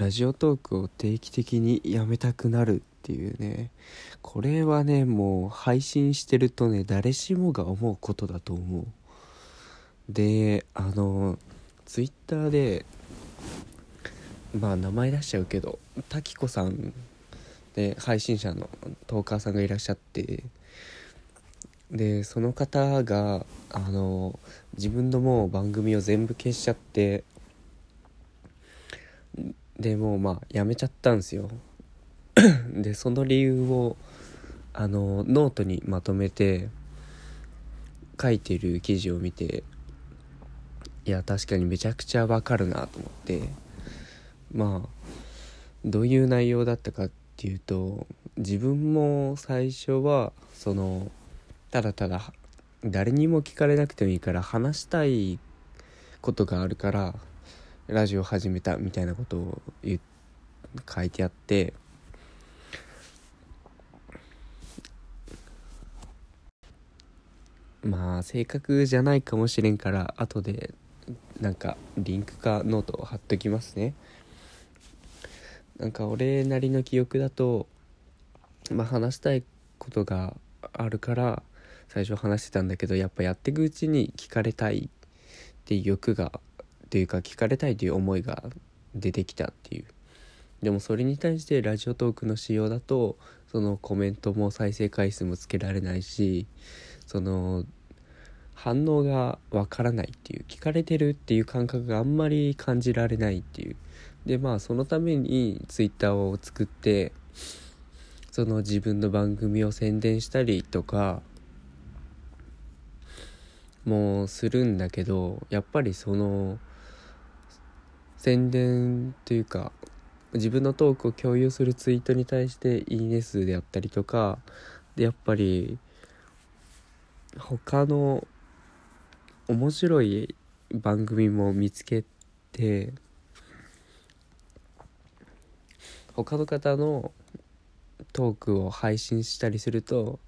ラジオトークを定期的にやめたくなるっていうね。これはねもう配信してるとね誰しもが思うことだと思う。であのツイッターでまあ名前出しちゃうけど滝子さんで配信者のトーカーさんがいらっしゃってでその方があの自分のもう番組を全部消しちゃってでもうまあやめちゃったんですよ。でその理由をあのノートにまとめて書いてる記事を見ていや確かにめちゃくちゃわかるなと思って。まあどういう内容だったかっていうと自分も最初はそのただただ誰にも聞かれなくてもいいから話したいことがあるからラジオ始めたみたいなことを書いてあってまあ正確じゃないかもしれんから後でなんかリンクかノートを貼っときますね。なんか俺なりの記憶だとまあ話したいことがあるから最初話してたんだけどやっぱやっていくうちに聞かれたいっていう欲がというか聞かれたいという思いが出てきたっていう。でもそれに対してラジオトークの仕様だとそのコメントも再生回数もつけられないしその反応がわからないっていう聞かれてるっていう感覚があんまり感じられないっていう。でまあそのために twitter を作ってその自分の番組を宣伝したりとかもするんだけどやっぱりその宣伝というか自分のトークを共有するツイートに対していいね数であったりとかでやっぱり他の面白い番組も見つけて他の方のトークを配信したりすると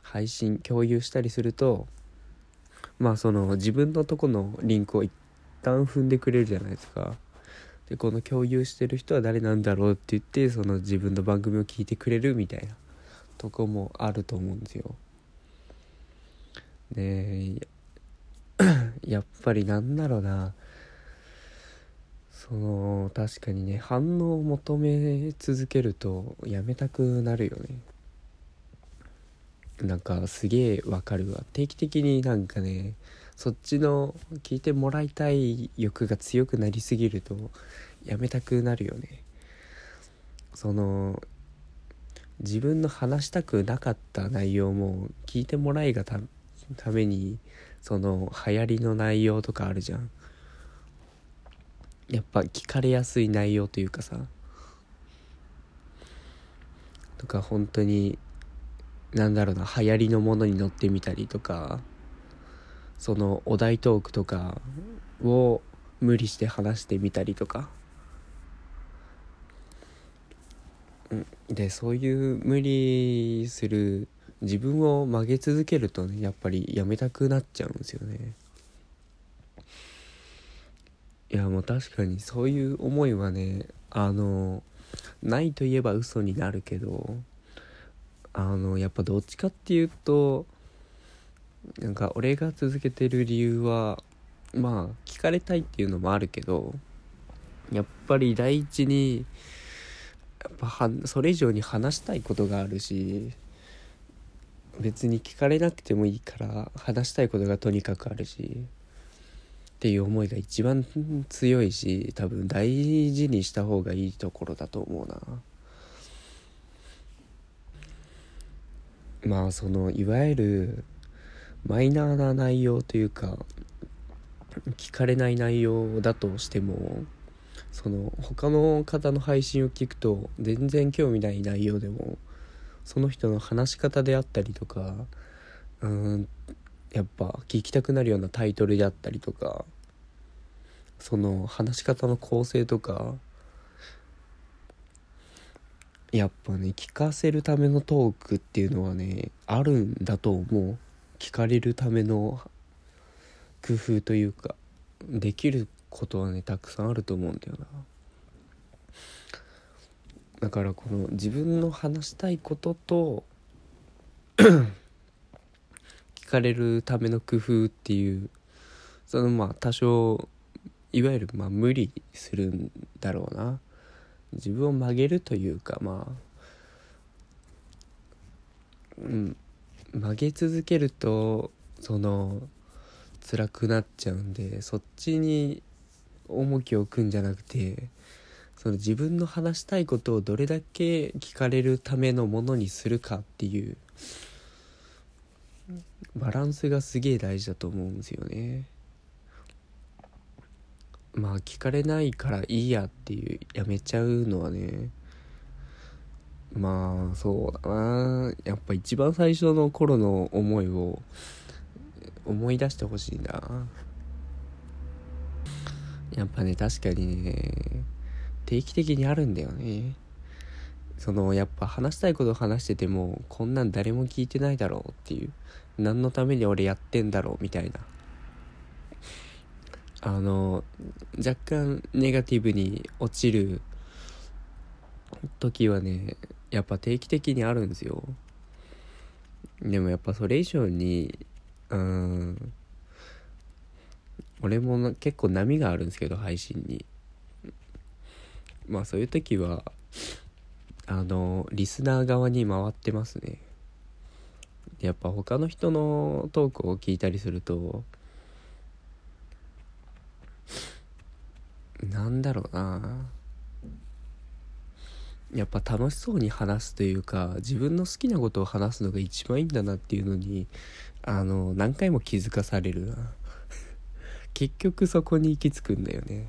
配信共有したりするとまあその自分のとこのリンクを一旦踏んでくれるじゃないですか。でこの共有してる人は誰なんだろうって言ってその自分の番組を聞いてくれるみたいなとこもあると思うんですよ。で やっぱりなんだろうな。その確かにね反応を求め続けるとやめたくなるよね。なんかすげえわかるわ。定期的になんかねそっちの聞いてもらいたい欲が強くなりすぎるとやめたくなるよね。その自分の話したくなかった内容も聞いてもらいがためにその流行りの内容とかあるじゃん。やっぱ聞かれやすい内容というかさ。とか本当になんだろうな流行りのものに乗ってみたりとかそのお題トークとかを無理して話してみたりとか、でそういう無理する自分を曲げ続けるとねやっぱりやめたくなっちゃうんですよね。いやもう確かにそういう思いはねあのないといえば嘘になるけどあのやっぱどっちかっていうとなんか俺が続けてる理由はまあ聞かれたいっていうのもあるけどやっぱり第一にやっぱはそれ以上に話したいことがあるし別に聞かれなくてもいいから話したいことがとにかくあるしっていう思いが一番強いし多分大事にした方がいいところだと思うな。まあそのいわゆるマイナーな内容というか聞かれない内容だとしてもその他の方の配信を聞くと全然興味ない内容でもその人の話し方であったりとかうんやっぱ聞きたくなるようなタイトルであったりとかその話し方の構成とかやっぱね聞かせるためのトークっていうのはねあるんだと思う。聞かれるための工夫というかできることはねたくさんあると思うんだよな。だからこの自分の話したいことと 聞かれるための工夫っていうそのまあ多少いわゆるまあ無理するんだろうな。自分を曲げるというかまあうん曲げ続けるとその辛くなっちゃうんでそっちに重きを置くんじゃなくてその自分の話したいことをどれだけ聞かれるためのものにするかっていうバランスがすげえ大事だと思うんですよね。まあ聞かれないからいいやっていうやめちゃうのはねまあそうだな。やっぱ一番最初の頃の思いを思い出してほしいな。やっぱね確かにね定期的にあるんだよね。そのやっぱ話したいことを話しててもこんなん誰も聞いてないだろうっていう何のために俺やってんだろうみたいな。あの若干ネガティブに落ちる時はねやっぱ定期的にあるんですよ。でもやっぱそれ以上にうん俺も結構波があるんですけど配信に。まあそういう時はあのリスナー側に回ってますね。やっぱ他の人のトークを聞いたりするとなんだろうな。やっぱ楽しそうに話すというか自分の好きなことを話すのが一番いいんだなっていうのにあの何回も気づかされるな。結局そこに行き着くんだよね。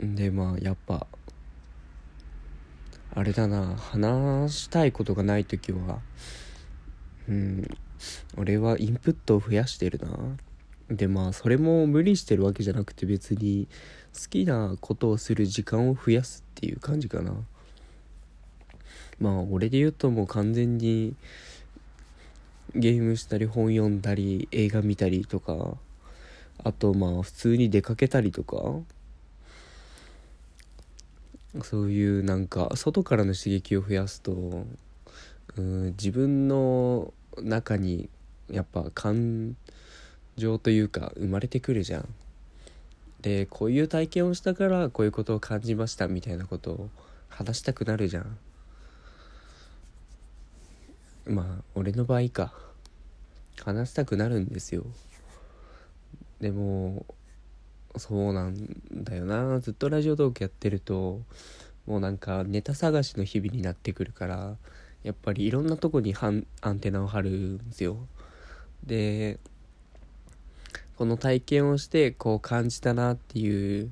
でまあやっぱあれだな。話したいことがない時はうん俺はインプットを増やしてるな。でまあそれも無理してるわけじゃなくて別に好きなことをする時間を増やすっていう感じかな。まあ俺で言うともう完全にゲームしたり本読んだり映画見たりとかあとまあ普通に出かけたりとかそういうなんか外からの刺激を増やすとうん自分の中にやっぱ感情というか生まれてくるじゃん。でこういう体験をしたからこういうことを感じましたみたいなことを話したくなるじゃん。まあ俺の場合か話したくなるんですよ。でもそうなんだよなずっとラジオトークやってるともうなんかネタ探しの日々になってくるからやっぱりいろんなとこにアンテナを張るんですよ。でこの体験をしてこう感じたなっていう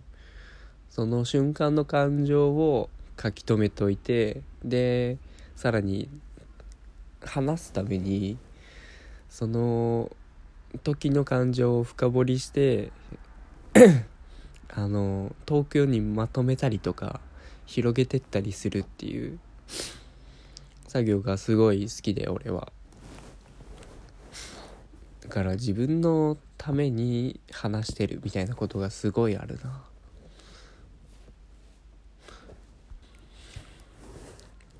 その瞬間の感情を書き留めといてでさらに話すためにその時の感情を深掘りして あの東京にまとめたりとか広げてったりするっていう。作業がすごい好きで俺は。だから自分のために話してるみたいなことがすごいあるな。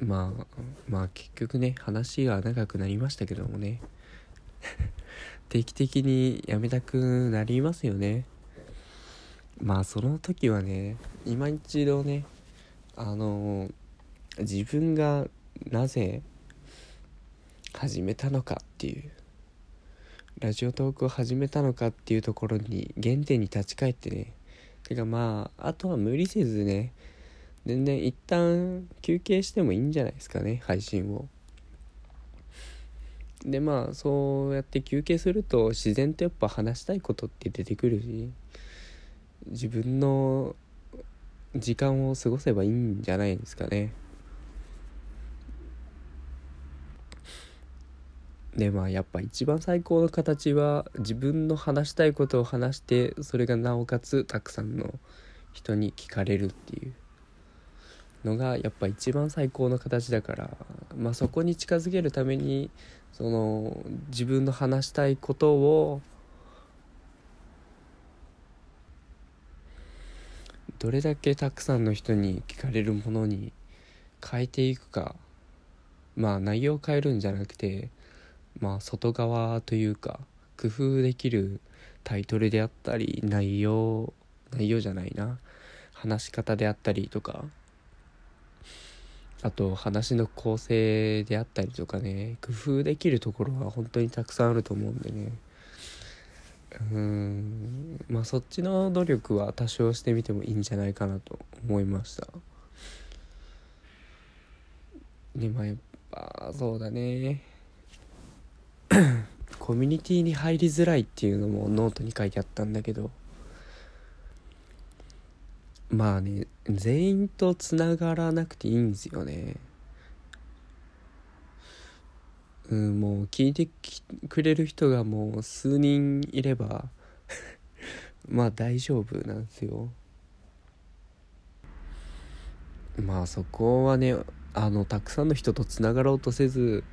まあまあ結局ね話が長くなりましたけどもね。定期的にやめたくなりますよね。まあその時はね今一度ねあの自分がなぜ始めたのかっていうラジオトークを始めたのかっていうところに原点に立ち返ってね。てかまああとは無理せずね全然一旦休憩してもいいんじゃないですかね配信を。でまあそうやって休憩すると自然とやっぱ話したいことって出てくるし自分の時間を過ごせばいいんじゃないですかね。でまあやっぱ一番最高の形は自分の話したいことを話してそれがなおかつたくさんの人に聞かれるっていうのがやっぱ一番最高の形だからまあそこに近づけるためにその自分の話したいことをどれだけたくさんの人に聞かれるものに変えていくかまあ内容を変えるんじゃなくてまあ外側というか工夫できるタイトルであったり内容内容じゃないな。話し方であったりとか。あと話の構成であったりとかね。工夫できるところは本当にたくさんあると思うんでね。うん。まあそっちの努力は多少してみてもいいんじゃないかなと思いました。でまあやっぱそうだね。コミュニティに入りづらいっていうのもノートに書いてあったんだけど。まあね全員とつながらなくていいんですよね。うんもう聞いてくれる人がもう数人いれば まあ大丈夫なんですよ。まあそこはねあのたくさんの人とつながろうとせず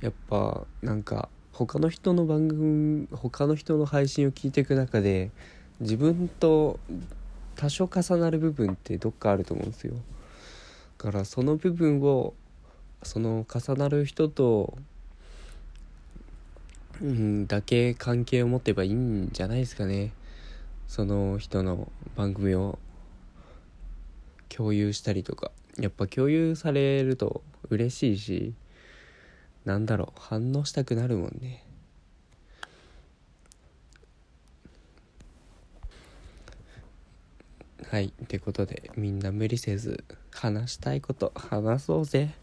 やっぱなんか他の人の番組他の人の配信を聞いていく中で自分と多少重なる部分ってどっかあると思うんですよ。だからその部分をその重なる人とうんだけ関係を持てばいいんじゃないですかね。その人の番組を共有したりとか。やっぱ共有されると嬉しいしなんだろう反応したくなるもんね。はいってことでみんな無理せず話したいこと話そうぜ。